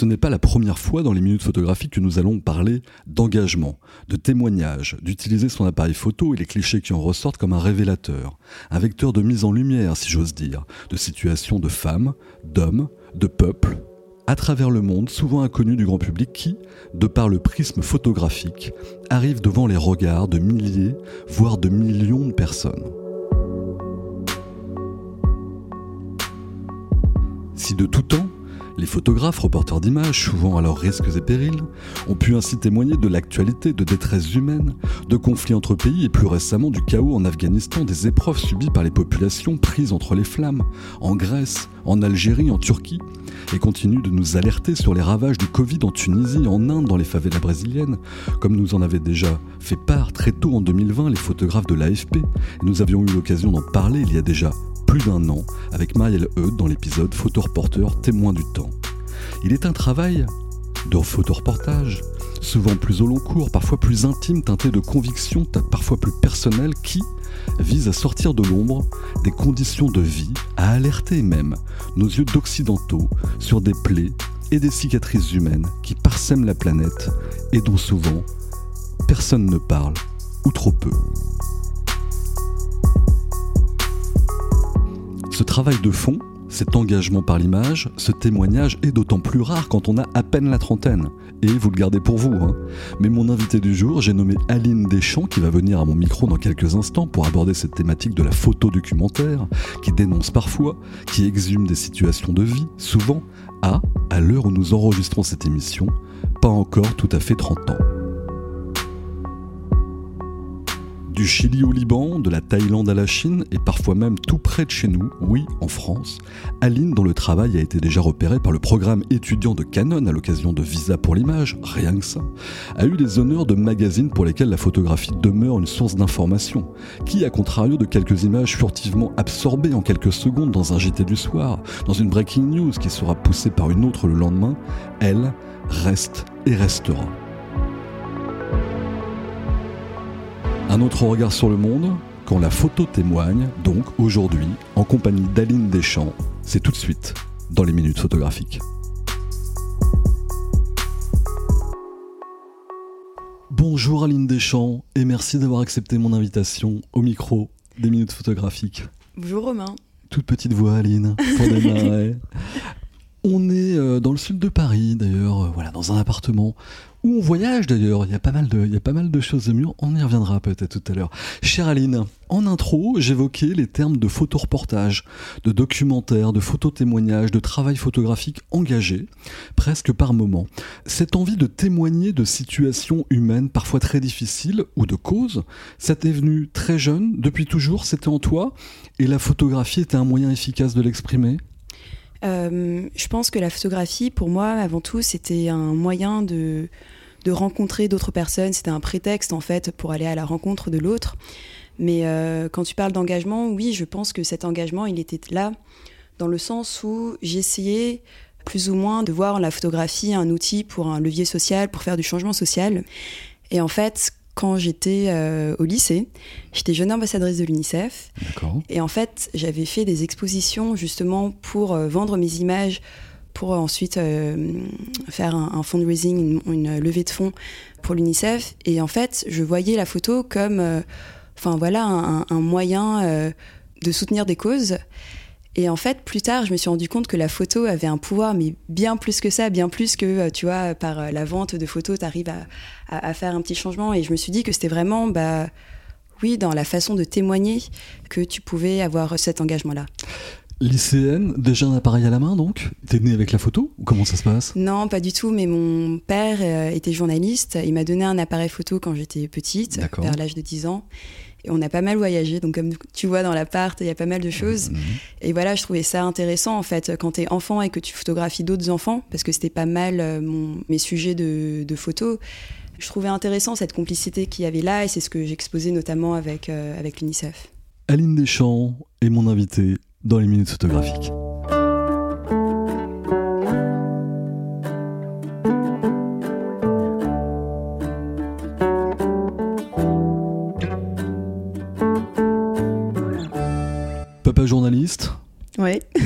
Ce n'est pas la première fois dans les minutes photographiques que nous allons parler d'engagement, de témoignage, d'utiliser son appareil photo et les clichés qui en ressortent comme un révélateur, un vecteur de mise en lumière, si j'ose dire, de situations de femmes, d'hommes, de peuples, à travers le monde, souvent inconnus du grand public, qui, de par le prisme photographique, arrivent devant les regards de milliers, voire de millions de personnes. Si de tout temps, les photographes, reporters d'images, souvent à leurs risques et périls, ont pu ainsi témoigner de l'actualité, de détresse humaine, de conflits entre pays et plus récemment du chaos en Afghanistan, des épreuves subies par les populations prises entre les flammes, en Grèce, en Algérie, en Turquie, et continuent de nous alerter sur les ravages du Covid en Tunisie, en Inde, dans les favelas brésiliennes, comme nous en avaient déjà fait part très tôt en 2020 les photographes de l'AFP. Nous avions eu l'occasion d'en parler il y a déjà d'un an avec Marielle Eudes dans l'épisode Photoreporteur témoin du temps. Il est un travail de photoreportage, souvent plus au long cours, parfois plus intime, teinté de convictions, parfois plus personnelles, qui vise à sortir de l'ombre des conditions de vie, à alerter même nos yeux d'occidentaux sur des plaies et des cicatrices humaines qui parsèment la planète et dont souvent personne ne parle, ou trop peu. Ce travail de fond, cet engagement par l'image, ce témoignage est d'autant plus rare quand on a à peine la trentaine. Et vous le gardez pour vous. Hein. Mais mon invité du jour, j'ai nommé Aline Deschamps, qui va venir à mon micro dans quelques instants pour aborder cette thématique de la photo documentaire, qui dénonce parfois, qui exhume des situations de vie, souvent, à, à l'heure où nous enregistrons cette émission, pas encore tout à fait 30 ans. Du Chili au Liban, de la Thaïlande à la Chine et parfois même tout près de chez nous, oui, en France, Aline, dont le travail a été déjà repéré par le programme étudiant de Canon à l'occasion de Visa pour l'image, rien que ça, a eu les honneurs de magazines pour lesquels la photographie demeure une source d'information, qui, à contrario de quelques images furtivement absorbées en quelques secondes dans un JT du soir, dans une breaking news qui sera poussée par une autre le lendemain, elle reste et restera. Un autre regard sur le monde, quand la photo témoigne, donc aujourd'hui, en compagnie d'Aline Deschamps, c'est tout de suite dans les minutes photographiques. Bonjour Aline Deschamps et merci d'avoir accepté mon invitation au micro des minutes photographiques. Bonjour Romain. Toute petite voix Aline pour démarrer. On est euh, dans le sud de Paris d'ailleurs, euh, voilà, dans un appartement où on voyage d'ailleurs. Il y a pas mal de, il y a pas mal de choses de mieux. On y reviendra peut-être tout à l'heure. Chère Aline, en intro, j'évoquais les termes de photoreportage, de documentaire, de phototémoignage, de travail photographique engagé, presque par moment. Cette envie de témoigner de situations humaines parfois très difficiles ou de causes, ça t'est venu très jeune, depuis toujours, c'était en toi, et la photographie était un moyen efficace de l'exprimer? Euh, je pense que la photographie, pour moi, avant tout, c'était un moyen de, de rencontrer d'autres personnes. C'était un prétexte, en fait, pour aller à la rencontre de l'autre. Mais euh, quand tu parles d'engagement, oui, je pense que cet engagement, il était là dans le sens où j'essayais plus ou moins de voir la photographie un outil pour un levier social, pour faire du changement social. Et en fait, quand j'étais euh, au lycée. J'étais jeune ambassadrice de l'UNICEF. Et en fait, j'avais fait des expositions justement pour euh, vendre mes images, pour ensuite euh, faire un, fundraising, une, levée de fonds pour l'UNICEF. Et en fait, je voyais la photo comme, enfin voilà, un, un moyen de soutenir des causes. Et en fait, plus tard, je me suis rendu compte que la photo avait un pouvoir, mais bien plus que ça, bien plus que, euh, tu vois, par euh, la vente de photos, tu arrives à, faire un petit changement. Et je me suis dit que c'était vraiment, bah, oui, dans la façon de témoigner que tu pouvais avoir cet engagement-là. Lycéenne, déjà un appareil à la main donc? T'es née avec la photo? Ou comment ça se passe? Non, pas du tout, mais mon père euh, était journaliste. Il m'a donné un appareil photo quand j'étais petite, vers l'âge de 10 ans. Et on a pas mal voyagé, donc comme tu vois dans l'appart, il y a pas mal de choses. Mhm. Et voilà, je trouvais ça intéressant en fait quand tu es enfant et que tu photographies d'autres enfants, parce que c'était pas mal euh, mon, mes sujets de, de photos. Je trouvais intéressant cette complicité qu'il y avait là et c'est ce que j'exposais notamment avec, euh, avec l'UNICEF. Aline Deschamps est mon invitée dans les minutes photographiques. Journaliste, Ouais.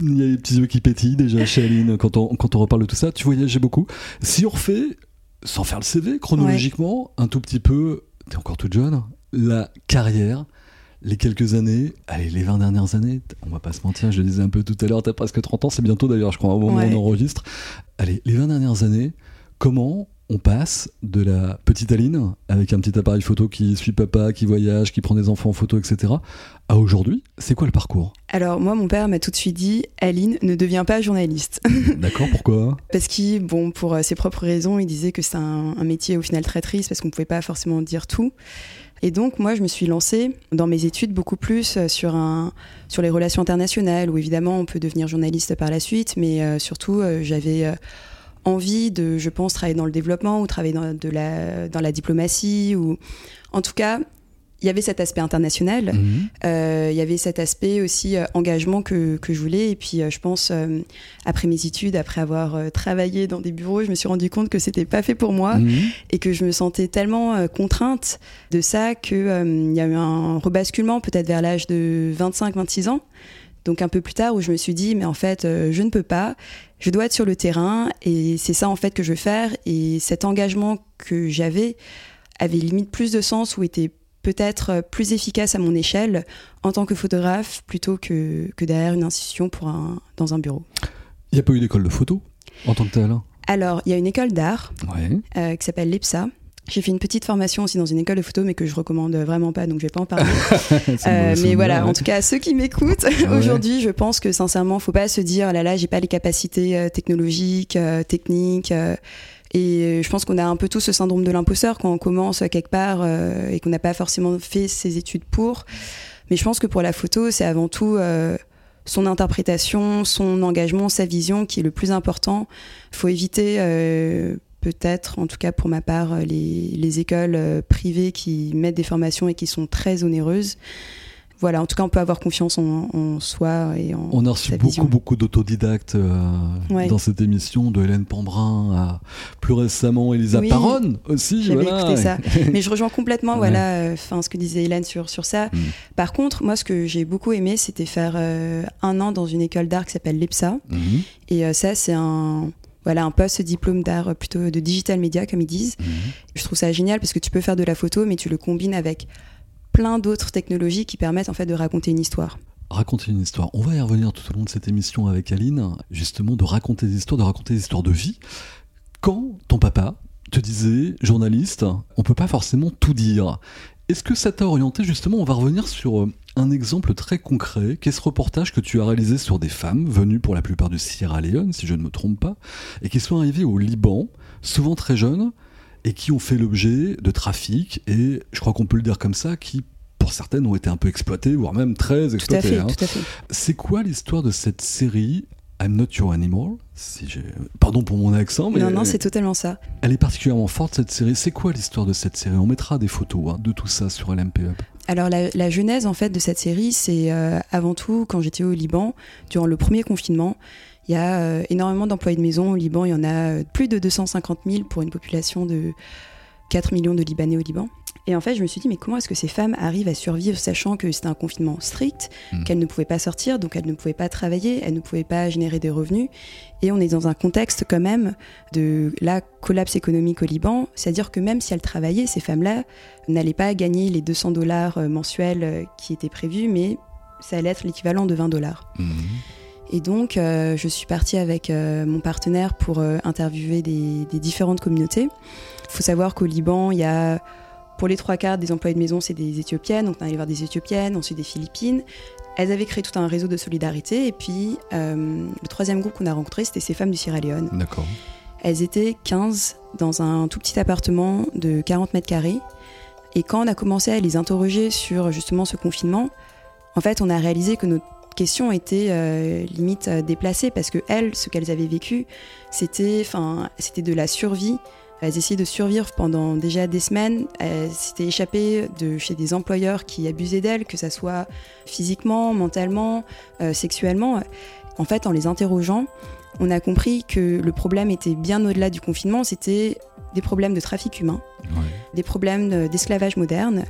il y a les petits yeux qui pétillent déjà chez Aline quand on, quand on reparle de tout ça. Tu voyageais beaucoup. Si on refait, sans faire le CV, chronologiquement, un tout petit peu, t'es encore toute jeune, la carrière, les quelques années, allez, les 20 dernières années, on va pas se mentir, je le disais un peu tout à l'heure, t'as presque 30 ans, c'est bientôt d'ailleurs, je crois, au moment Ouais. où on enregistre. Allez, les 20 dernières années, comment on passe de la petite Aline, avec un petit appareil photo qui suit papa, qui voyage, qui prend des enfants en photo, etc., à aujourd'hui C'est quoi le parcours? Alors moi, mon père m'a tout de suite dit, Aline, ne deviens pas journaliste. D'accord, pourquoi? Parce qu'il, bon, pour euh, ses propres raisons, il disait que c'est un, un métier au final très triste parce qu'on ne pouvait pas forcément dire tout. Et donc moi, je me suis lancée dans mes études beaucoup plus euh, sur, un, sur les relations internationales, où évidemment on peut devenir journaliste par la suite, mais euh, surtout euh, j'avais euh, envie de, je pense, travailler dans le développement ou travailler dans, de la, dans la diplomatie, ou en tout cas, il y avait cet aspect international. Mhm. Euh, il y avait cet aspect aussi euh, engagement que, que je voulais. Et puis, euh, je pense, après mes études, après avoir travaillé dans des bureaux, je me suis rendu compte que c'était pas fait pour moi Mhm. et que je me sentais tellement contrainte de ça qu'il y a eu un rebasculement peut-être vers l'âge de 25-26 ans. Donc un peu plus tard où je me suis dit mais en fait euh, je ne peux pas, je dois être sur le terrain et c'est ça en fait que je veux faire et cet engagement que j'avais avait limite plus de sens ou était peut-être plus efficace à mon échelle en tant que photographe plutôt que, que derrière une institution pour un, dans un bureau. Il n'y a pas eu d'école de photo en tant que tel Alors il y a une école d'art Ouais. euh, qui s'appelle l'EPSA. J'ai fait une petite formation aussi dans une école de photo, mais que je recommande vraiment pas, donc je vais pas en parler. Euh, mais voilà, ouais. en tout cas, ceux qui m'écoutent Ouais. aujourd'hui, je pense que sincèrement, faut pas se dire, là là, j'ai pas les capacités euh, technologiques, euh, techniques. euh, et je pense qu'on a un peu tous ce syndrome de l'imposteur quand on commence euh, quelque part euh, et qu'on n'a pas forcément fait ses études pour. Mais je pense que pour la photo, c'est avant tout euh, son interprétation, son engagement, sa vision qui est le plus important. Il faut éviter, euh, peut-être, en tout cas pour ma part, euh, les, les écoles euh, privées qui mettent des formations et qui sont très onéreuses. Voilà, en tout cas, on peut avoir confiance en, en soi et en. On a reçu beaucoup, vision. beaucoup d'autodidactes euh, Ouais. dans cette émission, de Hélène Pambrin à plus récemment Elisa Oui. Paronne aussi. J'avais voilà. écouté ça. Mais je rejoins complètement Ouais. voilà, euh, ce que disait Hélène sur, sur ça. Mm. Par contre, moi, ce que j'ai beaucoup aimé, c'était faire euh, un an dans une école d'art qui s'appelle l'EPSA. Mhm. Et ça, c'est un, voilà, un post-diplôme d'art euh, plutôt de digital media, comme ils disent. Mhm. Je trouve ça génial parce que tu peux faire de la photo, mais tu le combines avec plein d'autres technologies qui permettent en fait de raconter une histoire. Raconter une histoire. On va y revenir tout au long de cette émission avec Aline, justement de raconter des histoires, de raconter des histoires de vie. Quand ton papa te disait, journaliste, on peut pas forcément tout dire. Est-ce que ça t'a orienté justement? On va revenir sur euh, un exemple très concret, qui est ce reportage que tu as réalisé sur des femmes venues pour la plupart de Sierra Leone, si je ne me trompe pas, et qui sont arrivées au Liban, souvent très jeunes, et qui ont fait l'objet de trafic, et je crois qu'on peut le dire comme ça, qui pour certaines ont été un peu exploitées, voire même très exploitées. hein. C'est quoi l'histoire de cette série I'm Not Your Animal si. Pardon pour mon accent, mais Non, non, c'est totalement ça. elle est particulièrement forte cette série. C'est quoi l'histoire de cette série? On mettra des photos hein, de tout ça sur LMP. Alors la, genèse en fait de cette série, c'est euh, avant tout quand j'étais au Liban durant le premier confinement. Il y a euh, énormément d'employés de maison au Liban. Il y en a euh, plus de 250 000 pour une population de 4 millions de Libanais au Liban. Et en fait, je me suis dit, mais comment est-ce que ces femmes arrivent à survivre sachant que c'était un confinement strict, Mm. qu'elles ne pouvaient pas sortir, donc elles ne pouvaient pas travailler, elles ne pouvaient pas générer des revenus. Et on est dans un contexte quand même de la collapse économique au Liban, c'est-à-dire que même si elles travaillaient, ces femmes-là n'allaient pas gagner les 200 dollars euh, mensuels euh, qui étaient prévus, mais ça allait être l'équivalent de 20 dollars. Mhm. Et donc, euh, je suis partie avec euh, mon partenaire pour euh, interviewer des, des différentes communautés. Il faut savoir qu'au Liban, il y a, pour les trois quarts des employés de maison, c'est des Éthiopiennes. Donc, on est allé voir des Éthiopiennes, ensuite des Philippines. Elles avaient créé tout un réseau de solidarité. Et puis, euh, le troisième groupe qu'on a rencontré, c'était ces femmes du Sierra Leone. D'accord. Elles étaient 15 dans un tout petit appartement de 40 mètres carrés. Et quand on a commencé à les interroger sur justement ce confinement, en fait, on a réalisé que nos questions étaient euh, limite euh, déplacées parce que elles, ce qu'elles avaient vécu, c'était, enfin, c'était de la survie. Elles essayaient de survivre pendant déjà des semaines. Elles s'étaient échappées de chez des employeurs qui abusaient d'elles, que ce soit physiquement, mentalement, euh, sexuellement. En fait, en les interrogeant, on a compris que le problème était bien au-delà du confinement. C'était des problèmes de trafic humain, des problèmes d'esclavage moderne.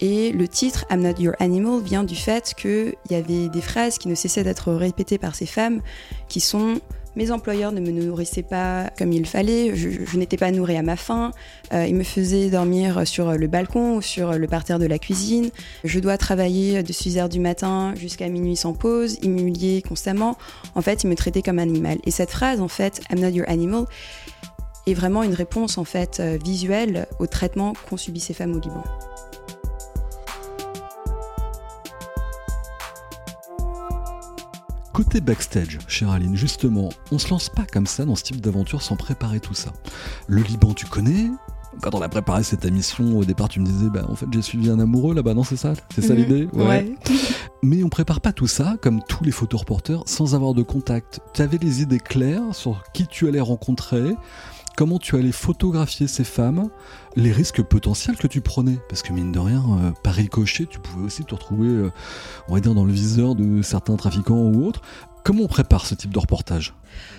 Et le titre I'm Not Your Animal vient du fait qu'il y avait des phrases qui ne cessaient d'être répétées par ces femmes qui sont mes employeurs ne me nourrissaient pas comme il fallait, je, n'étais pas nourrie à ma faim, euh, ils me faisaient dormir sur le balcon ou sur le parterre de la cuisine, je dois travailler de 6h du matin jusqu'à minuit sans pause, humiliée constamment. En fait, ils me traitaient comme un animal. Et cette phrase, en fait, I'm not your animal, est vraiment une réponse en fait euh, visuelle au traitement qu'ont subi ces femmes au Liban. Côté backstage, chère Aline, justement, on se lance pas comme ça dans ce type d'aventure sans préparer tout ça. Le Liban, tu connais? Quand on a préparé cette émission, au départ, tu me disais, bah, en fait, j'ai suivi un amoureux là-bas, non, c'est ça? C'est ça mhm. l'idée? Ouais. Mais on prépare pas tout ça, comme tous les photoreporters, sans avoir de contact. Tu avais les idées claires sur qui tu allais rencontrer, comment tu allais photographier ces femmes, les risques potentiels que tu prenais? Parce que mine de rien, euh, par ricochet, tu pouvais aussi te retrouver, euh, on va dire, dans le viseur de certains trafiquants ou autres. Comment on prépare ce type de reportage?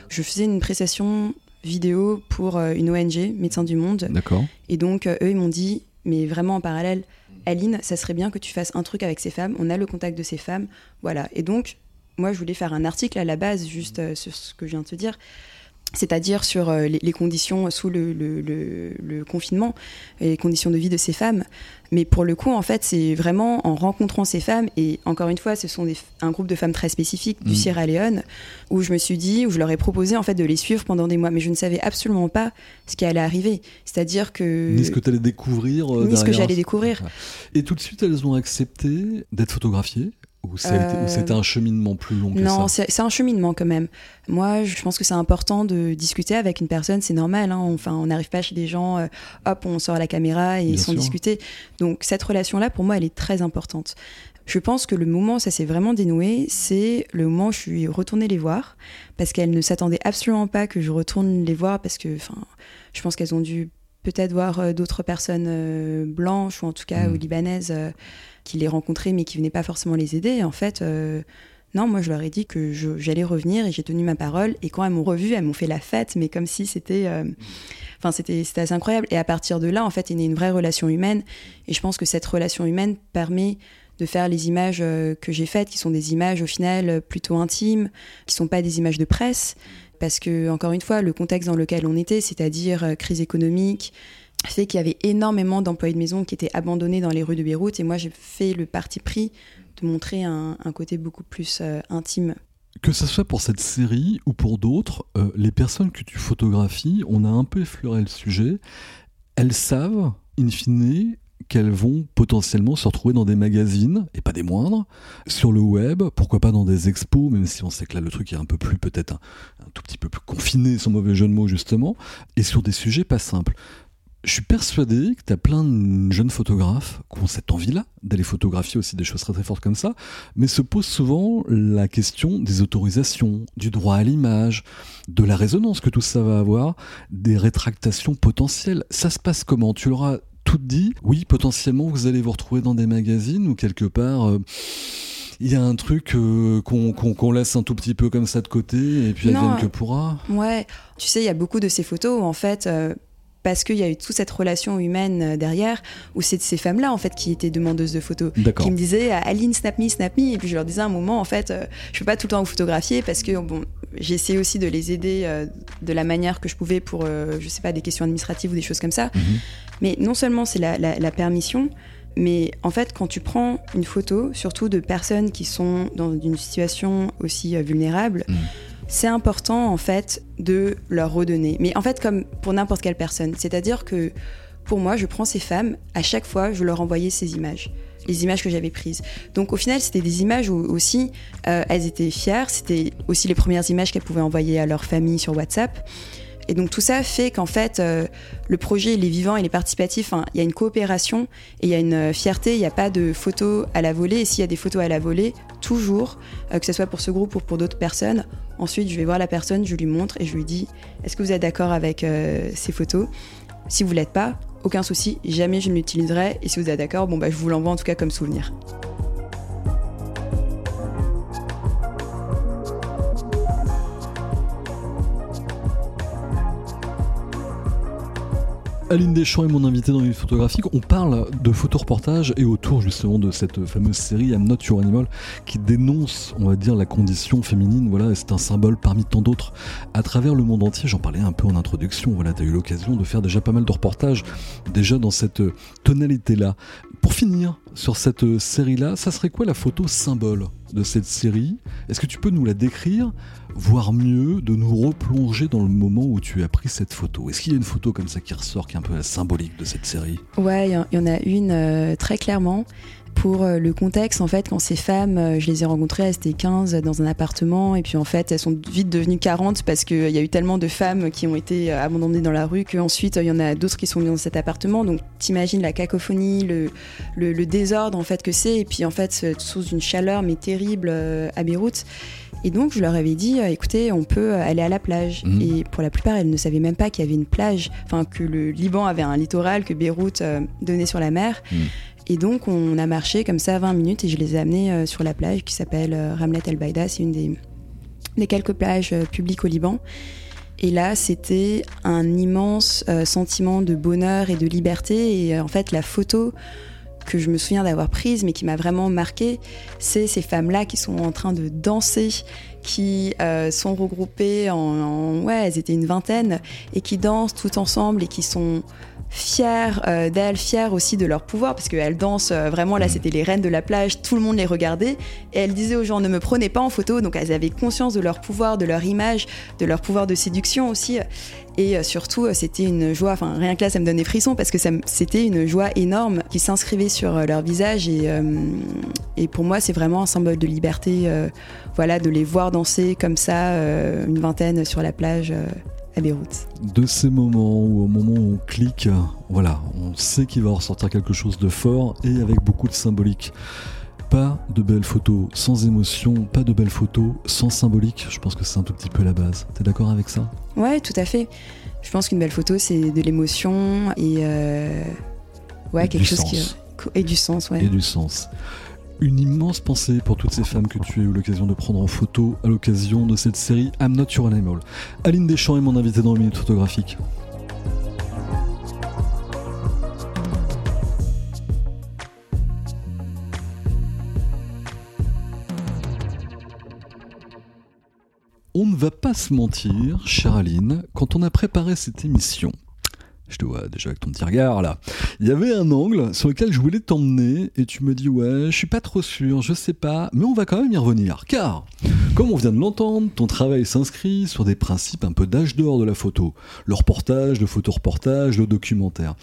Je faisais une prestation vidéo pour euh, une ONG, Médecins du Monde. D'accord. Et donc, eux, ils m'ont dit, mais vraiment en parallèle, Aline, ça serait bien que tu fasses un truc avec ces femmes. On a le contact de ces femmes. Voilà. Et donc, moi, je voulais faire un article à la base, juste sur ce que je viens de te dire c'est-à-dire sur euh, les, conditions sous le, le, confinement, les conditions de vie de ces femmes. Mais pour le coup, en fait, c'est vraiment en rencontrant ces femmes, et encore une fois, ce sont un groupe de femmes très spécifiques du mmh. Sierra Leone, où je me suis dit, où je leur ai proposé en fait de les suivre pendant des mois, mais je ne savais absolument pas ce qui allait arriver. C'est-à-dire que... Ni ce que tu allais découvrir. Euh, ni ce que j'allais découvrir. Et tout de suite, elles ont accepté d'être photographiées ou c'était un cheminement plus long que non, ça Non, c'est un cheminement quand même. Moi, je pense que c'est important de discuter avec une personne, c'est normal. Hein. Enfin, on n'arrive pas chez des gens, euh, hop, on sort la caméra et ils sont discuter. Donc cette relation-là, pour moi, elle est très importante. Je pense que le moment où ça s'est vraiment dénoué, c'est le moment où je suis retournée les voir, parce qu'elles ne s'attendaient absolument pas que je retourne les voir, parce que, enfin, je pense qu'elles ont dû peut-être voir euh, d'autres personnes euh, blanches ou en tout cas ou hmm. libanaises qui les rencontraient mais qui venaient pas forcément les aider. En fait, euh, non, moi je leur ai dit que j'allais revenir et j'ai tenu ma parole. Et quand elles m'ont revu, elles m'ont fait la fête, mais comme si c'était. Euh, enfin, c'était assez incroyable. Et à partir de là, en fait, il y a une vraie relation humaine. Et je pense que cette relation humaine permet de faire les images euh, que j'ai faites, qui sont des images au final plutôt intimes, qui sont pas des images de presse. Parce que, encore une fois, le contexte dans lequel on était, c'est-à-dire crise économique, fait qu'il y avait énormément d'employés de maison qui étaient abandonnés dans les rues de Beyrouth et moi j'ai fait le parti pris de montrer un, côté beaucoup plus euh, intime. Que ce soit pour cette série ou pour d'autres, euh, les personnes que tu photographies, on a un peu effleuré le sujet, elles savent, in fine, qu'elles vont potentiellement se retrouver dans des magazines, et pas des moindres, sur le web, pourquoi pas dans des expos, même si on sait que là le truc est un peu plus, peut-être un, un, tout petit peu plus confiné, sans mauvais jeu de mots justement, et sur des sujets pas simples. Je suis persuadé que tu as plein de jeunes photographes qui ont cette envie-là d'aller photographier aussi des choses très très fortes comme ça, mais se pose souvent la question des autorisations, du droit à l'image, de la résonance que tout ça va avoir, des rétractations potentielles. Ça se passe comment? Tu leur as tout dit Oui, potentiellement vous allez vous retrouver dans des magazines ou quelque part... Euh, il y a un truc euh, qu'on laisse un tout petit peu comme ça de côté et puis elle vienne que pourra. Ouais, tu sais, il y a beaucoup de ces photos où en fait, euh, parce qu'il y a eu toute cette relation humaine euh, derrière, où c'est ces femmes-là en fait qui étaient demandeuses de photos, qui me disaient Aline snap me, snap me, et puis je leur disais à un moment en fait, euh, je peux pas tout le temps vous photographier parce que bon, j'ai essayé aussi de les aider euh, de la manière que je pouvais pour, je sais pas, des questions administratives ou des choses comme ça. Mhm. Mais non seulement c'est la, permission, mais en fait, quand tu prends une photo, surtout de personnes qui sont dans une situation aussi vulnérable, mhm c'est important en fait de leur redonner. Mais en fait, comme pour n'importe quelle personne, c'est-à-dire que pour moi, je prends ces femmes, à chaque fois, je leur envoyais ces images les images que j'avais prises. Donc au final, c'était des images où aussi euh, elles étaient fières. C'était aussi les premières images qu'elles pouvaient envoyer à leur famille sur WhatsApp. Et donc tout ça fait qu'en fait, euh, le projet, il est vivant, il est participatif, il y a une coopération et il y a une euh, fierté, il n'y a pas de photos à la volée. Et s'il y a des photos à la volée, toujours, que ce soit pour ce groupe ou pour d'autres personnes, ensuite je vais voir la personne, je lui montre et je lui dis, est-ce que vous êtes d'accord avec ces photos? Si vous l'êtes pas, aucun souci, jamais je ne l'utiliserai. Et si vous êtes d'accord, bon bah je vous l'envoie en tout cas comme souvenir. Aline Deschamps est mon invité dans une photographique. On parle de photoreportage et autour justement de cette fameuse série I'm Not Your Animal qui dénonce, on va dire, la condition féminine. Voilà, c'est un symbole parmi tant d'autres à travers le monde entier. J'en parlais un peu en introduction. Voilà, tu as eu l'occasion de faire déjà pas mal de reportages déjà dans cette tonalité-là. Pour finir sur cette série-là, ça serait quoi la photo symbole? De cette série Est-ce que tu peux nous la décrire voire mieux, de nous replonger dans le moment où tu as pris cette photo? Est-ce qu'il y a une photo comme ça qui ressort, qui est un peu la symbolique de cette série? Ouais, il y, en a une euh, très clairement. Pour euh, le contexte, en fait, quand ces femmes, euh, je les ai rencontrées, elles étaient 15 dans un appartement, et puis en fait, elles sont vite devenues 40 parce qu'il y a eu tellement de femmes qui ont été abandonnées dans la rue qu'ensuite, il y en a d'autres qui sont venues dans cet appartement. Donc, t'imagines la cacophonie, le, le, désordre, en fait, que c'est, et puis en fait, sous une chaleur, mais terrible à Beyrouth. Et donc, je leur avais dit, euh, écoutez, on peut aller à la plage. Mhm. Et pour la plupart, elles ne savaient même pas qu'il y avait une plage, enfin, que le Liban avait un littoral, que Beyrouth euh, donnait sur la mer. Mhm. Et donc, on a marché comme ça 20 minutes et je les ai amenés euh, sur la plage qui s'appelle Ramlet El Baïda. C'est une des, quelques plages publiques au Liban. Et là, c'était un immense sentiment de bonheur et de liberté. Et en fait, la photo que je me souviens d'avoir prise, mais qui m'a vraiment marqué, c'est ces femmes-là qui sont en train de danser, qui euh, sont regroupées en, en, ouais, elles étaient une vingtaine, et qui dansent tout ensemble et qui sont fières euh, d'elles, fières aussi de leur pouvoir, parce qu'elles dansent euh, vraiment, là mm. c'était les reines de la plage, tout le monde les regardait, et elles disaient aux gens ne me prenez pas en photo, donc elles avaient conscience de leur pouvoir, de leur image, de leur pouvoir de séduction aussi, et euh, surtout c'était une joie, enfin rien que là ça me donnait frisson, parce que c'était une joie énorme qui s'inscrivait sur leur visage, et, et pour moi c'est vraiment un symbole de liberté, voilà, de les voir danser comme ça, une vingtaine sur la plage. De ces moments où au moment où on clique, voilà, on sait qu'il va ressortir quelque chose de fort et avec beaucoup de symbolique. Pas de belles photos sans émotion, pas de belles photos sans symbolique. Je pense que c'est un tout petit peu la base. T'es d'accord avec ça? Ouais, tout à fait. Je pense qu'une belle photo, c'est de l'émotion et euh, ouais, quelque chose qui et du sens, ouais. Et du sens. Une immense pensée pour toutes ces femmes que tu as eu l'occasion de prendre en photo à l'occasion de cette série I'm Not Your Animal. Aline Deschamps est mon invitée dans le Minute Photographique. On ne va pas se mentir, chère Aline, quand on a préparé cette émission, je te vois déjà avec ton petit regard là. Il y avait un angle sur lequel je voulais t'emmener et tu me dis ouais, je suis pas trop sûr, je sais pas, mais on va quand même y revenir. Car, comme on vient de l'entendre, ton travail s'inscrit sur des principes un peu d'âge d'or de la photo. Le reportage, le photoreportage, le documentaire.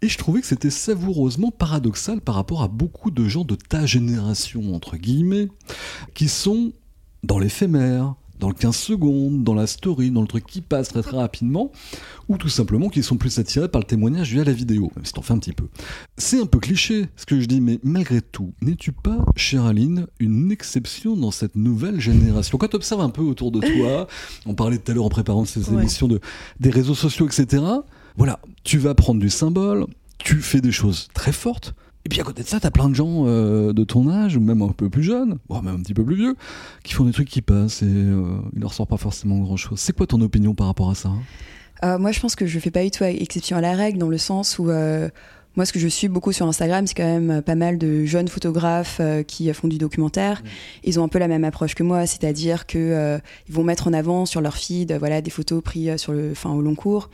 Et je trouvais que c'était savoureusement paradoxal par rapport à beaucoup de gens de ta génération, entre guillemets, qui sont dans l'éphémère, dans le 15 secondes, dans la story, dans le truc qui passe très très rapidement, ou tout simplement qu'ils sont plus attirés par le témoignage via la vidéo, même si t'en fais un petit peu. C'est un peu cliché ce que je dis, mais malgré tout, n'es-tu pas, chère Aline, une exception dans cette nouvelle génération? Quand tu observes un peu autour de toi, on parlait tout à l'heure en préparant ces émissions de, des réseaux sociaux, etc. Voilà, tu vas prendre du symbole, tu fais des choses très fortes, et puis à côté de ça, t'as plein de gens euh, de ton âge, ou même un peu plus jeunes, voire même un petit peu plus vieux, qui font des trucs qui passent et euh, il leur sort pas forcément grand chose. C'est quoi ton opinion par rapport à ça? Hein euh, Moi, je pense que je fais pas du tout exception à la règle, dans le sens où moi, ce que je suis beaucoup sur Instagram, c'est quand même pas mal de jeunes photographes qui font du documentaire. Mmh. Ils ont un peu la même approche que moi, c'est-à-dire que ils vont mettre en avant sur leur feed, voilà, des photos prises sur le, fin, au long cours.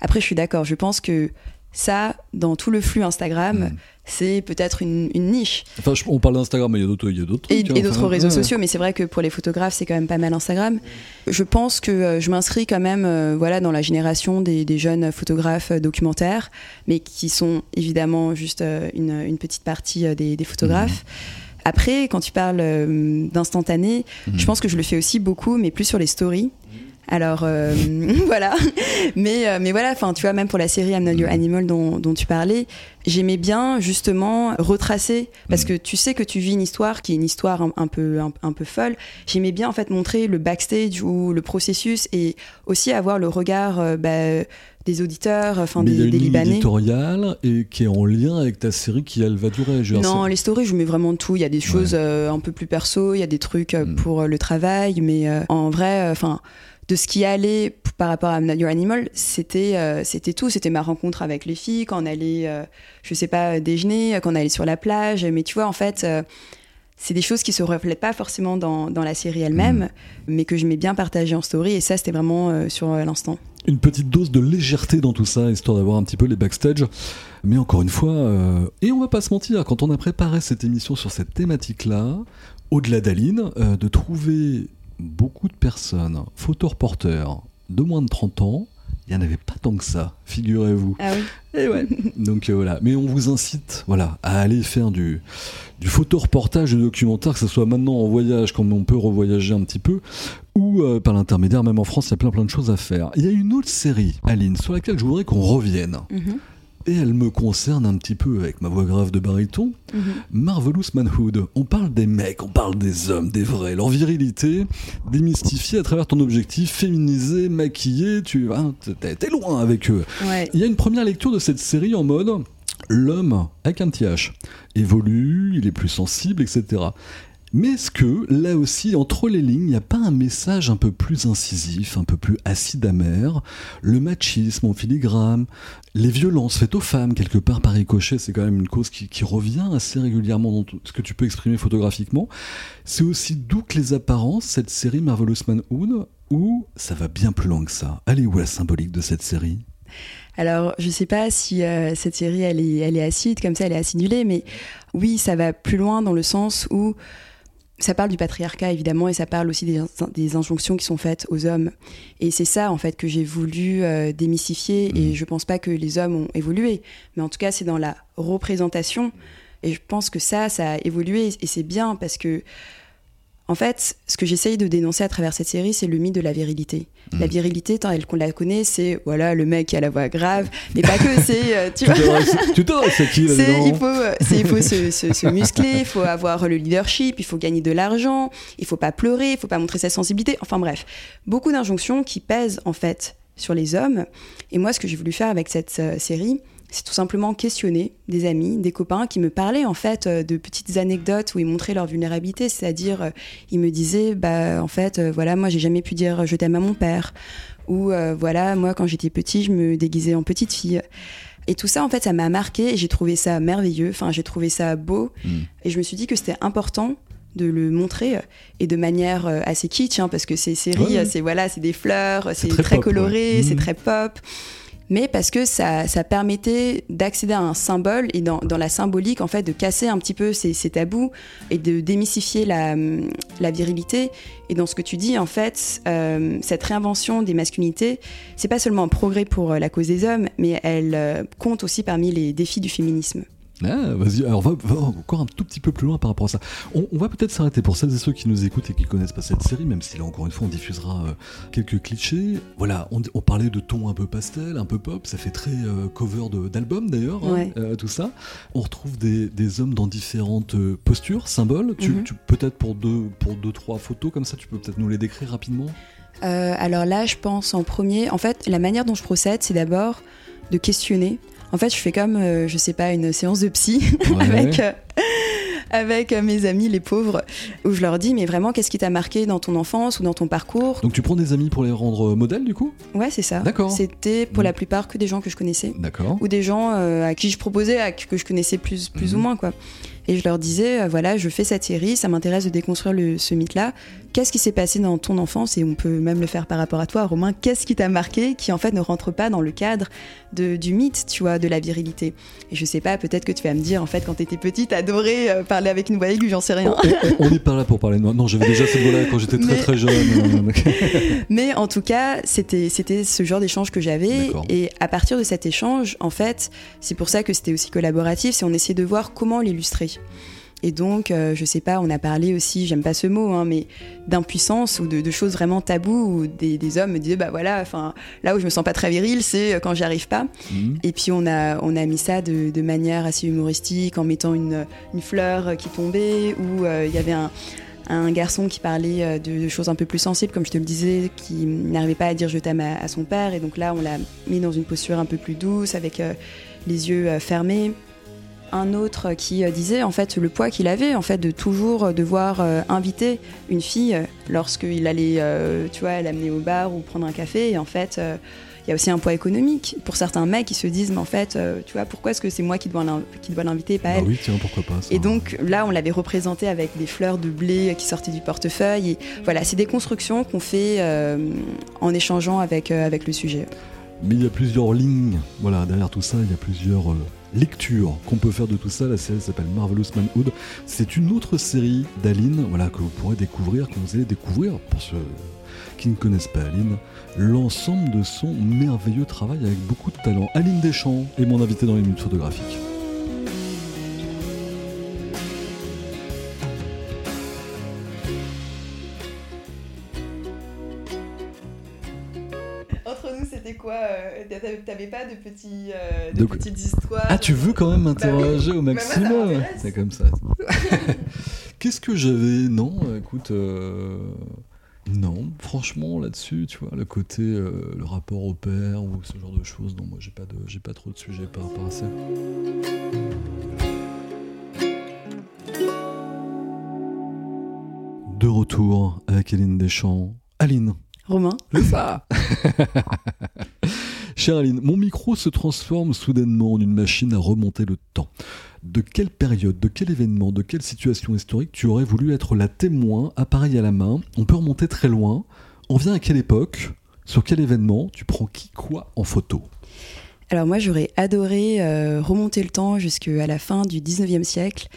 Après, je suis d'accord. Je pense que ça, dans tout le flux Instagram, mmh c'est peut-être une, niche. Enfin, on parle d'Instagram, mais il y a d'autres, Et, et hein, d'autres réseaux sociaux, mais c'est vrai que pour les photographes, c'est quand même pas mal Instagram. Je pense que euh, je m'inscris quand même, euh, voilà, dans la génération des, jeunes photographes euh, documentaires, mais qui sont évidemment juste une, petite partie des, photographes. Mhm. Après, quand tu parles d'instantané, mhm. je pense que je le fais aussi beaucoup, mais plus sur les stories. Alors euh, voilà, mais euh, mais voilà, enfin tu vois même pour la série I'm Not Your Animal dont, dont tu parlais, j'aimais bien justement retracer parce que tu sais que tu vis une histoire qui est une histoire un, un peu un, un, peu folle. J'aimais bien en fait montrer le backstage ou le processus et aussi avoir le regard euh, bah, des auditeurs, enfin des, y a une des Libanais. éditoriale et qui est en lien avec ta série qui elle va durer. Je Non, les stories, je mets vraiment tout. Il y a des choses euh, un peu plus perso, il y a des trucs euh, Mm. pour euh, le travail, mais en vrai, enfin, de ce qui allait par rapport à Your Animal, c'était euh, c'était tout. C'était ma rencontre avec les filles, quand on allait, euh, je sais pas, déjeuner, quand on allait sur la plage. Mais tu vois, en fait. euh, c'est des choses qui se reflètent pas forcément dans, dans la série elle-même, mais que j'aimais bien partager en story, et ça, c'était vraiment euh, sur euh, l'instant. une petite dose de légèreté dans tout ça, histoire d'avoir un petit peu les backstage. Mais encore une fois, euh, et on va pas se mentir, quand on a préparé cette émission sur cette thématique-là, au-delà d'Aline, euh, de trouver beaucoup de personnes, photoreporters de moins de 30 ans, il n'y en avait pas tant que ça, figurez-vous. Ah oui Et ouais. Donc euh, voilà. Mais on vous incite, voilà, à aller faire du, du photoreportage, du documentaire, que ce soit maintenant en voyage, comme on peut revoyager un petit peu, ou euh, par l'intermédiaire, même en France, il y a plein plein de choses à faire. Il y a une autre série, Aline, sur laquelle je voudrais qu'on revienne. Mhm, Et elle me concerne un petit peu avec ma voix grave de baryton. mhm. Marvelous Manhood. On parle des mecs, on parle des hommes, des vrais, leur virilité, démystifiée à travers ton objectif, féminisé, maquillé, tu hein, t'es t'es loin avec eux. Ouais. Il y a une première lecture de cette série en mode l'homme avec un petit H évolue, il est plus sensible, etc. Mais est-ce que, là aussi, entre les lignes, il n'y a pas un message un peu plus incisif, un peu plus acide amer? Le machisme en filigrane, les violences faites aux femmes, quelque part par ricochet, c'est quand même une cause qui, revient assez régulièrement dans ce que tu peux exprimer photographiquement. C'est aussi doux que les apparences, cette série Marvelous Manhood, où ça va bien plus loin que ça? Où est la symbolique de cette série? Alors, je sais pas si euh, cette série elle est, elle est acide, comme ça elle est acidulée, mais oui, ça va plus loin dans le sens où ça parle du patriarcat évidemment et ça parle aussi des, des injonctions qui sont faites aux hommes. Et c'est ça en fait que j'ai voulu euh, démystifier et je pense pas que les hommes ont évolué, mais en tout cas c'est dans la représentation. Et je pense que ça, ça a évolué et c'est bien parce que en fait, ce que j'essaye de dénoncer à travers cette série, c'est le mythe de la virilité. La virilité, tant qu'on la connaît, c'est voilà le mec qui a la voix grave, mais pas que. C'est euh, tu Tu à qui C'est, là-dedans il faut, euh, c'est, il faut se, se- se muscler, il faut avoir le leadership, il faut gagner de l'argent, il faut pas pleurer, il faut pas montrer sa sensibilité. Enfin bref, beaucoup d'injonctions qui pèsent en fait sur les hommes. Et moi, ce que j'ai voulu faire avec cette euh, série, c'est tout simplement questionner des amis, des copains qui me parlaient en fait euh, de petites anecdotes où ils montraient leur vulnérabilité, c'est-à-dire euh, ils me disaient bah en fait euh, voilà moi j'ai jamais pu dire je t'aime à mon père ou euh, voilà moi quand j'étais petit je me déguisais en petite fille. Et tout ça, en fait, ça m'a marqué et j'ai trouvé ça merveilleux. Enfin, j'ai trouvé ça beau. Mm. Et je me suis dit que c'était important de le montrer et de manière assez kitsch, hein, parce que ces séries, Ouais, ouais. c'est voilà, c'est des fleurs, c'est très très, pop, coloré, ouais. c'est Mhm. très pop. Mais parce que ça, ça permettait d'accéder à un symbole et dans, la symbolique, en fait, de casser un petit peu ces, tabous et de démystifier la, la virilité. Et dans ce que tu dis, en fait, euh, cette réinvention des masculinités, c'est pas seulement un progrès pour euh, la cause des hommes, mais elle euh, compte aussi parmi les défis du féminisme. Ah, vas-y, alors va, va encore un tout petit peu plus loin par rapport à ça. On, on va peut-être s'arrêter pour celles et ceux qui nous écoutent et qui connaissent pas cette série, même si là encore une fois on diffusera euh, quelques clichés. Voilà, on, on parlait de ton un peu pastel, un peu pop, ça fait très euh, cover d'album d'ailleurs, hein, euh, tout ça. On retrouve des, des hommes dans différentes postures, symboles. Tu, Mhm. tu- peut-être pour deux, pour deux trois photos comme ça, tu peux peut-être nous les décrire rapidement? Alors là, je pense en premier, en fait, la manière dont je procède, c'est d'abord de questionner. En fait, je fais comme, euh, je sais pas, une séance de psy Ouais. avec, euh, avec euh, mes amis, les pauvres, où je leur dis, mais vraiment, qu'est-ce qui t'a marqué dans ton enfance ou dans ton parcours? Donc tu prends des amis pour les rendre modèles du coup? Ouais, c'est ça. D'accord. C'était pour Mhm. la plupart que des gens que je connaissais. D'accord. Ou des gens euh, à qui je proposais, à, que je connaissais plus, plus ou moins, quoi. Et je leur disais, euh, voilà, je fais cette série, ça m'intéresse de déconstruire le, ce mythe-là. Qu'est-ce qui s'est passé dans ton enfance Et on peut même le faire par rapport à toi, Romain. Qu'est-ce qui t'a marqué qui en fait ne rentre pas dans le cadre de, du mythe, tu vois, de la virilité? Et je sais pas, peut-être que tu vas me dire, en fait, quand t'étais petite, t'adorais euh, parler avec une voix aiguë, j'en sais rien. on n'est pas là pour parler de moi. Non, j'avais déjà cette voix-là quand j'étais très Mais- très jeune. Mais en tout cas, c'était c'était ce genre d'échange que j'avais. Et à partir de cet échange, en fait, c'est pour ça que c'était aussi collaboratif, c'est on essayait de voir comment l'illustrer. Et donc, euh, je sais pas, on a parlé aussi, j'aime pas ce mot, hein, mais d'impuissance ou de, choses vraiment taboues où des, hommes me disaient, bah voilà, enfin, là où je me sens pas très viril, c'est quand j'y arrive pas. Mhm. Et puis on a, on a mis ça de, manière assez humoristique en mettant une, fleur qui tombait ou il y avait un, garçon qui parlait de, choses un peu plus sensibles, comme je te le disais, qui n'arrivait pas à dire je t'aime à, son père. Et donc là, on l'a mis dans une posture un peu plus douce, avec les yeux fermés un autre qui euh, disait en fait le poids qu'il avait en fait de toujours euh, devoir euh, inviter une fille lorsqu'il allait tu vois l'amener au bar ou prendre un café. Et en fait il y a aussi un poids économique. Pour certains mecs qui se disent mais en fait tu vois pourquoi est-ce que c'est moi qui dois l'inviter pas bah elle? oui tiens pourquoi pas et donc là on l'avait représenté avec des fleurs de blé qui sortaient du portefeuille. Et voilà c'est des constructions qu'on fait en échangeant avec avec le sujet. Mais il y a plusieurs lignes voilà derrière tout ça il y a plusieurs lecture qu'on peut faire de tout ça. La série s'appelle Marvelous Manhood. C'est une autre série d'Aline voilà, que vous pourrez découvrir, que vous allez découvrir, pour ceux qui ne connaissent pas Aline, l'ensemble de son merveilleux travail avec beaucoup de talent. Aline Deschamps est mon invité dans les minutes photographiques. T'avais pas de, petits, euh, de petites histoires Ah, tu veux quand même m'interroger bah au maximum C'est comme ça. Qu'est-ce que j'avais Non, écoute. Euh, non, franchement, là-dessus, tu vois, le côté, euh, le rapport au père ou ce genre de choses, non, moi j'ai pas, de, j'ai pas trop de sujets par rapport à ça. De retour avec Aline Deschamps. Aline. Romain. C'est ça Chère Aline, mon micro se transforme soudainement en une machine à remonter le temps. De quelle période, de quel événement, de quelle situation historique tu aurais voulu être la témoin, appareil à la main? On peut remonter très loin. On vient à quelle époque? Sur quel événement? Tu prends qui, quoi en photo? Alors moi j'aurais adoré euh, remonter le temps jusqu'à la fin du 19e siècle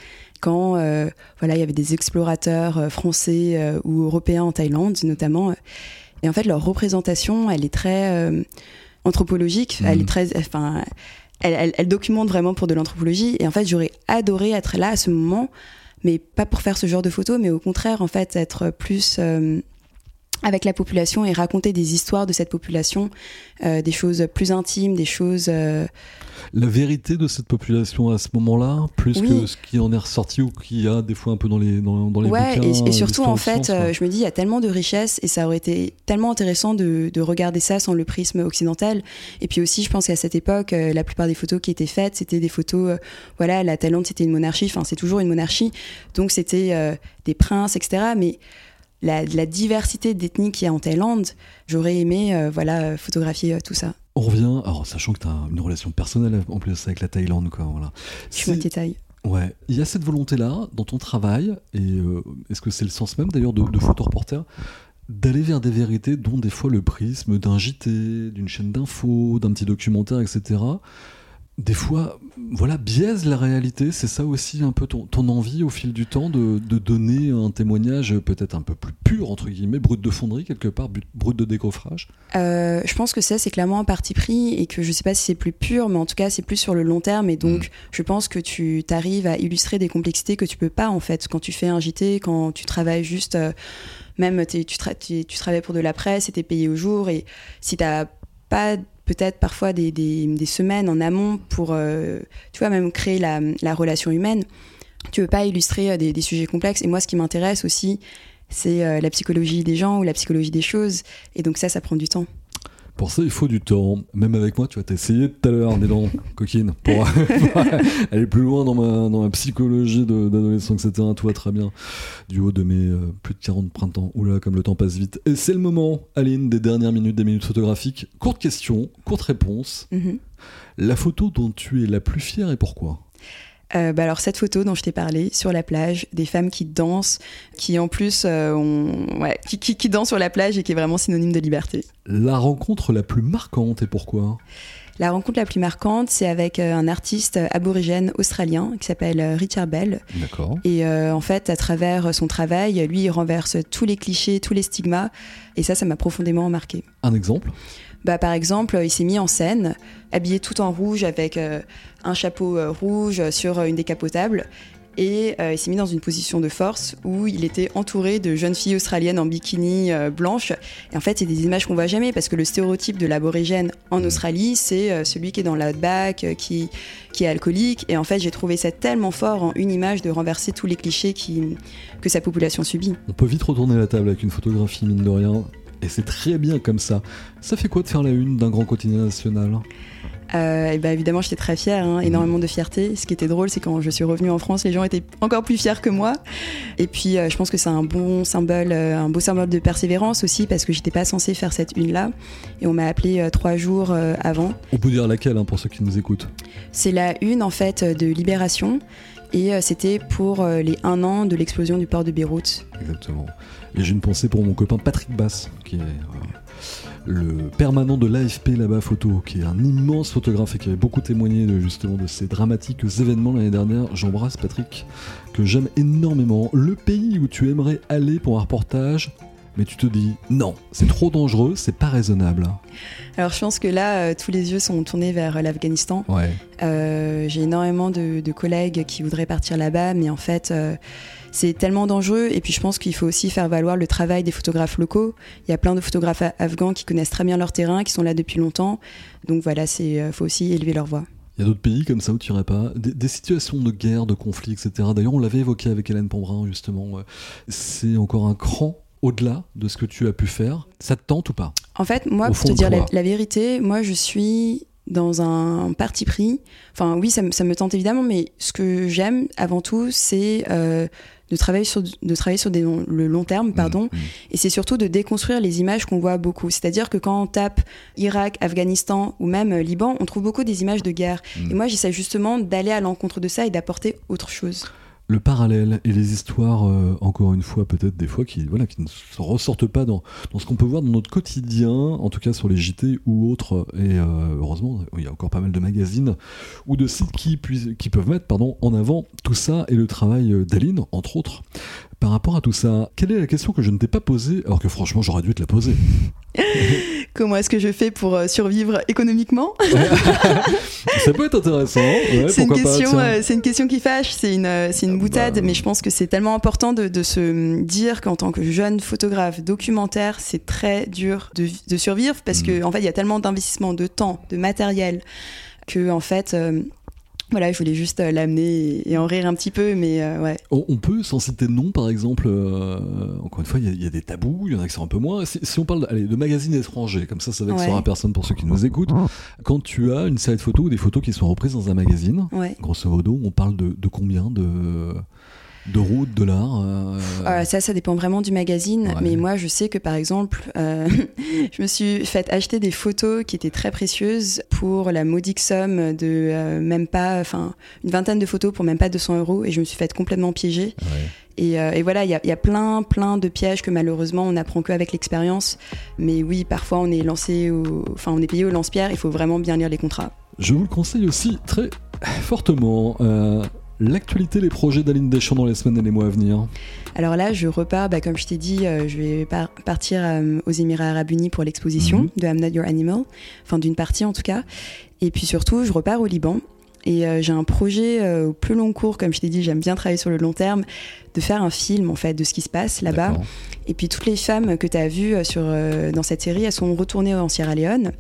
quand euh, voilà il y avait des explorateurs euh, français ou européens en Thaïlande notamment et en fait leur représentation elle est très anthropologique. Elle est mhm. très, enfin, elle, elle, documente vraiment pour de l'anthropologie. Et en fait, j'aurais adoré être là à ce moment, mais pas pour faire ce genre de photos, mais au contraire, en fait, être plus euh, avec la population et raconter des histoires de cette population, euh, des choses plus intimes, des choses. Euh, la vérité de cette population à ce moment-là, plus que ce qui en est ressorti ou qui y a des fois un peu dans les dans, dans les ouais, et, surtout en fait, euh, je me dis il y a tellement de richesses et ça aurait été tellement intéressant de, de, regarder ça sans le prisme occidental. Et puis aussi, je pense qu'à cette époque, la plupart des photos qui étaient faites, c'était des photos, voilà, la Thaïlande c'était une monarchie, enfin c'est toujours une monarchie, donc c'était des princes, etc. Mais la, la diversité d'ethnies qu'il y a en Thaïlande, j'aurais aimé, voilà, photographier tout ça. On revient, alors sachant que tu as une relation personnelle en plus avec la Thaïlande, quoi. Voilà. Je suis moitié Thaï. Ouais, il y a cette volonté-là dans ton travail, et euh, est-ce que c'est le sens même d'ailleurs de, de photoreporter d'aller vers des vérités dont des fois le prisme d'un JT, d'une chaîne d'infos, d'un petit documentaire, etc des fois, voilà, biaise la réalité. C'est ça aussi un peu ton, envie au fil du temps de, donner un témoignage peut-être un peu plus pur, entre guillemets, brut de fonderie quelque part, brut de décoffrage? Euh, Je pense que ça, c'est clairement un parti pris et que je sais pas si c'est plus pur, mais en tout cas, c'est plus sur le long terme. Et donc, mm. je pense que tu t'arrives à illustrer des complexités que tu peux pas, en fait, quand tu fais un JT, quand tu travailles juste. Euh, même tu, tu, tu, travailles pour de la presse et t'es payé au jour. Et si t'as pas peut-être parfois des, des, semaines en amont pour, euh, tu vois, même créer la, la, relation humaine. Tu veux pas illustrer euh, des, des sujets complexes. Et moi, ce qui m'intéresse aussi, c'est euh, la psychologie des gens ou la psychologie des choses. Et donc ça, ça prend du temps. Pour ça, il faut du temps. Même avec moi, tu vas t'essayer tout à l'heure, mais non, coquine, pour, aller plus loin dans ma, dans ma psychologie d'adolescent, etc. Toi, très bien. Du haut de mes euh, plus de 40 printemps. Oula, comme le temps passe vite. Et c'est le moment, Aline, des dernières minutes, des minutes photographiques. Courte question, courte réponse. Mm-hmm. La photo dont tu es la plus fière et pourquoi? Euh, bah alors cette photo dont je t'ai parlé sur la plage, des femmes qui dansent, qui en plus euh, ouais, qui, qui, dansent sur la plage et qui est vraiment synonyme de liberté. La rencontre la plus marquante et pourquoi? La rencontre la plus marquante, c'est avec euh, un artiste aborigène australien qui s'appelle Richard Bell. D'accord. Et en fait, à travers son travail, lui, il renverse tous les clichés, tous les stigmas. Et ça, ça m'a profondément marqué. Un exemple? Bah, par exemple, il s'est mis en scène, habillé tout en rouge avec euh, un chapeau euh, rouge sur une décapotable. Et il s'est mis dans une position de force où il était entouré de jeunes filles australiennes en bikini blanche. Et en fait, c'est des images qu'on voit jamais parce que le stéréotype de l'aborigène en mmh. Australie, c'est celui qui est dans l'outback, qui, qui est alcoolique. Et en fait, j'ai trouvé ça tellement fort en une image de renverser tous les clichés qui, que sa population subit. On peut vite retourner la table avec une photographie, mine de rien. Et c'est très bien comme ça. Ça fait quoi de faire la une d'un grand quotidien national? Euh, et bah évidemment, j'étais très fière, hein, énormément de fierté. Ce qui était drôle, c'est quand je suis revenue en France, les gens étaient encore plus fiers que moi. Et puis, euh, je pense que c'est un bon symbole, euh, un beau symbole de persévérance aussi, parce que j'étais pas censée faire cette une-là. Et on m'a appelé trois jours avant. On peut dire laquelle hein, pour ceux qui nous écoutent? C'est la une en fait de Libération. Et c'était pour les un an de l'explosion du port de Beyrouth. Exactement. Et j'ai une pensée pour mon copain Patrick Bass, qui est euh, le permanent de l'AFP là-bas photo, qui est un immense photographe et qui avait beaucoup témoigné de, justement de ces dramatiques événements l'année dernière. J'embrasse Patrick, que j'aime énormément. Le pays où tu aimerais aller pour un reportage, mais tu te dis non, c'est trop dangereux, c'est pas raisonnable. Alors je pense que là, euh, tous les yeux sont tournés vers l'Afghanistan. Ouais. Euh, j'ai énormément de, collègues qui voudraient partir là-bas, mais en fait, c'est tellement dangereux. Et puis je pense qu'il faut aussi faire valoir le travail des photographes locaux. Il y a plein de photographes afghans qui connaissent très bien leur terrain, qui sont là depuis longtemps. Donc voilà, il euh, faut aussi élever leur voix. Il y a d'autres pays comme ça où tu irais pas? Des, situations de guerre, de conflit, etc. D'ailleurs, on l'avait évoqué avec Hélène Pombrin, justement. C'est encore un cran au-delà de ce que tu as pu faire. Ça te tente ou pas? En fait, moi, pour te dire la, vérité, moi, je suis dans un parti pris. Enfin, oui, ça, me tente évidemment, mais ce que j'aime avant tout, c'est euh, de travailler sur, de travailler sur des, le long terme, pardon, mmh, mmh. et c'est surtout de déconstruire les images qu'on voit beaucoup. C'est-à-dire que quand on tape Irak, Afghanistan ou même euh, Liban, on trouve beaucoup des images de guerre. Mmh. Et moi, j'essaie justement d'aller à l'encontre de ça et d'apporter autre chose le parallèle et les histoires, euh, encore une fois, peut-être des fois, qui, voilà, qui ne ressortent pas dans, ce qu'on peut voir dans notre quotidien, en tout cas sur les JT ou autres. Et euh, heureusement, il y a encore pas mal de magazines ou de sites qui, peuvent mettre pardon, en avant tout ça et le travail d'Aline, entre autres. Par rapport à tout ça, quelle est la question que je ne t'ai pas posée, alors que franchement, j'aurais dû te la poser Comment est-ce que je fais pour euh, survivre économiquement Ça peut être intéressant. c'est, une question, euh, c'est une question qui fâche, c'est une, euh, c'est une boutade, bah, mais je pense que c'est tellement important de, de se dire qu'en tant que jeune photographe documentaire, c'est très dur de, de survivre parce mm. qu'en en fait, il y a tellement d'investissement de temps, de matériel, que en fait, voilà, je voulais juste euh, l'amener et, en rire un petit peu, mais euh, ouais. On, peut, sans citer de nom, par exemple, euh, encore une fois, il y, a des tabous, il y en a qui sont un peu moins. Si, on parle allez, de magazines étrangers, comme ça, ça vexera ouais. personne pour ceux qui nous écoutent. Quand tu as une série de photos ou des photos qui sont reprises dans un magazine, grosso modo, on parle de, de combien de de route, de l'art euh, euh, Ça, ça dépend vraiment du magazine. Mais moi, je sais que par exemple, euh, je me suis fait acheter des photos qui étaient très précieuses pour la modique somme de même pas, enfin, une vingtaine de photos pour même pas 200 euros. Et je me suis fait complètement piéger. Et, voilà, il y a, plein, plein de pièges que malheureusement on n'apprend qu'avec l'expérience. Mais oui, parfois on est lancé, enfin on est payé au lance-pierre. Il faut vraiment bien lire les contrats. Je vous le conseille aussi très fortement. L'actualité, les projets d'Aline Deschamps dans les semaines et les mois à venir Alors là, je repars, bah, comme je t'ai dit, euh, je vais partir euh, aux Émirats Arabes Unis pour l'exposition mhm. de I'm Not Your Animal, enfin d'une partie en tout cas. Et puis surtout, je repars au Liban. Et euh, j'ai un projet au plus long cours, comme je t'ai dit, j'aime bien travailler sur le long terme, de faire un film en fait de ce qui se passe là-bas. Et puis toutes les femmes que tu as vues sur, dans cette série, elles sont retournées en Sierra Leone.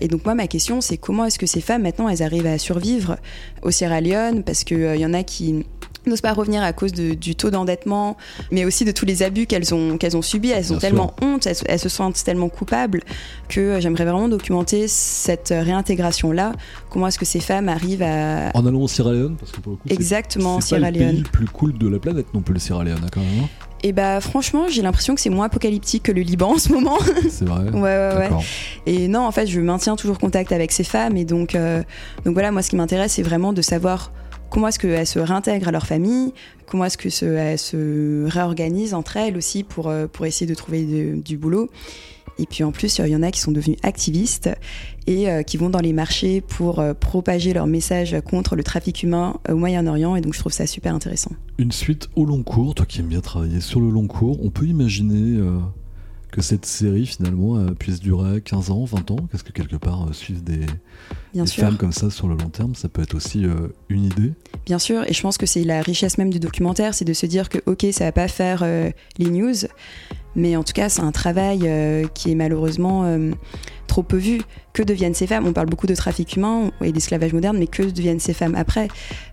Et donc moi, ma question, c'est comment est-ce que ces femmes, maintenant, elles arrivent à survivre au Sierra Leone? Parce qu'il euh, y en a qui n'osent pas revenir à cause du taux d'endettement, mais aussi de tous les abus qu'elles ont, qu'elles ont subis. Elles ont tellement honte, elles, se sentent tellement coupables que euh, j'aimerais vraiment documenter cette réintégration-là. Comment est-ce que ces femmes arrivent à... En allant au Sierra Leone parce que pour le coup, Exactement, c'est, Sierra pas le pays le plus cool de la planète non plus, le Sierra Leone, hein, quand même. Hein. Et bah franchement, j'ai l'impression que c'est moins apocalyptique que le Liban en ce moment. C'est vrai. ouais, ouais, ouais. Et non, en fait, je maintiens toujours contact avec ces femmes. Et donc, euh, donc voilà, moi, ce qui m'intéresse, c'est vraiment de savoir comment est-ce qu'elles se réintègrent à leur famille, comment est-ce qu'elles se, se réorganisent entre elles aussi pour, euh, pour essayer de trouver du boulot? Et puis en plus, il y en a qui sont devenus activistes et euh, qui vont dans les marchés pour euh, propager leur message contre le trafic humain au Moyen-Orient. Et donc je trouve ça super intéressant. Une suite au long cours, toi qui aimes bien travailler sur le long cours, on peut imaginer que cette série finalement euh, puisse durer 15 ans, 20 ans Qu'est-ce que quelque part euh, suivre des, des femmes comme ça sur le long terme, ça peut être aussi euh, une idée. Bien sûr, et je pense que c'est la richesse même du documentaire, c'est de se dire que ok, ça va pas faire euh, les news, mais en tout cas, c'est un travail euh, qui est malheureusement euh, trop peu vu. Que deviennent ces femmes? On parle beaucoup de trafic humain et d'esclavage moderne, mais que deviennent ces femmes après?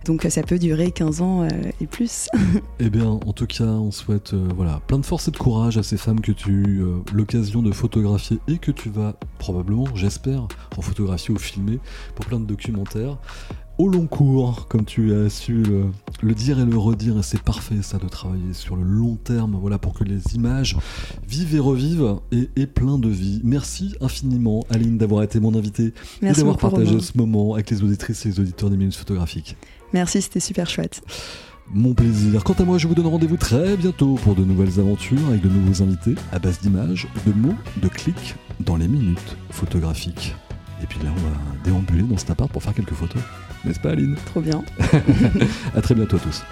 Donc ça peut durer 15 ans euh, et plus. Eh bien, en tout cas, on souhaite voilà, plein de force et de courage à ces femmes que tu as eu l'occasion de photographier et que tu vas probablement, j'espère, en photographier ou filmer pour plein de documentaires. Au long cours, comme tu as su le, le dire et le redire, et c'est parfait ça de travailler sur le long terme, voilà, pour que les images vivent et revivent et aient plein de vie. Merci infiniment, Aline, d'avoir été mon invitée et Merci d'avoir partagé Romain. ce moment avec les auditrices et les auditeurs des minutes photographiques. Merci, c'était super chouette. Mon plaisir. Quant à moi, je vous donne rendez-vous très bientôt pour de nouvelles aventures avec de nouveaux invités à base d'images, de mots, de clics dans les minutes photographiques. Et puis là, on va déambuler dans cet appart pour faire quelques photos. N'est-ce pas, Aline? Trop bien. À très bientôt à tous.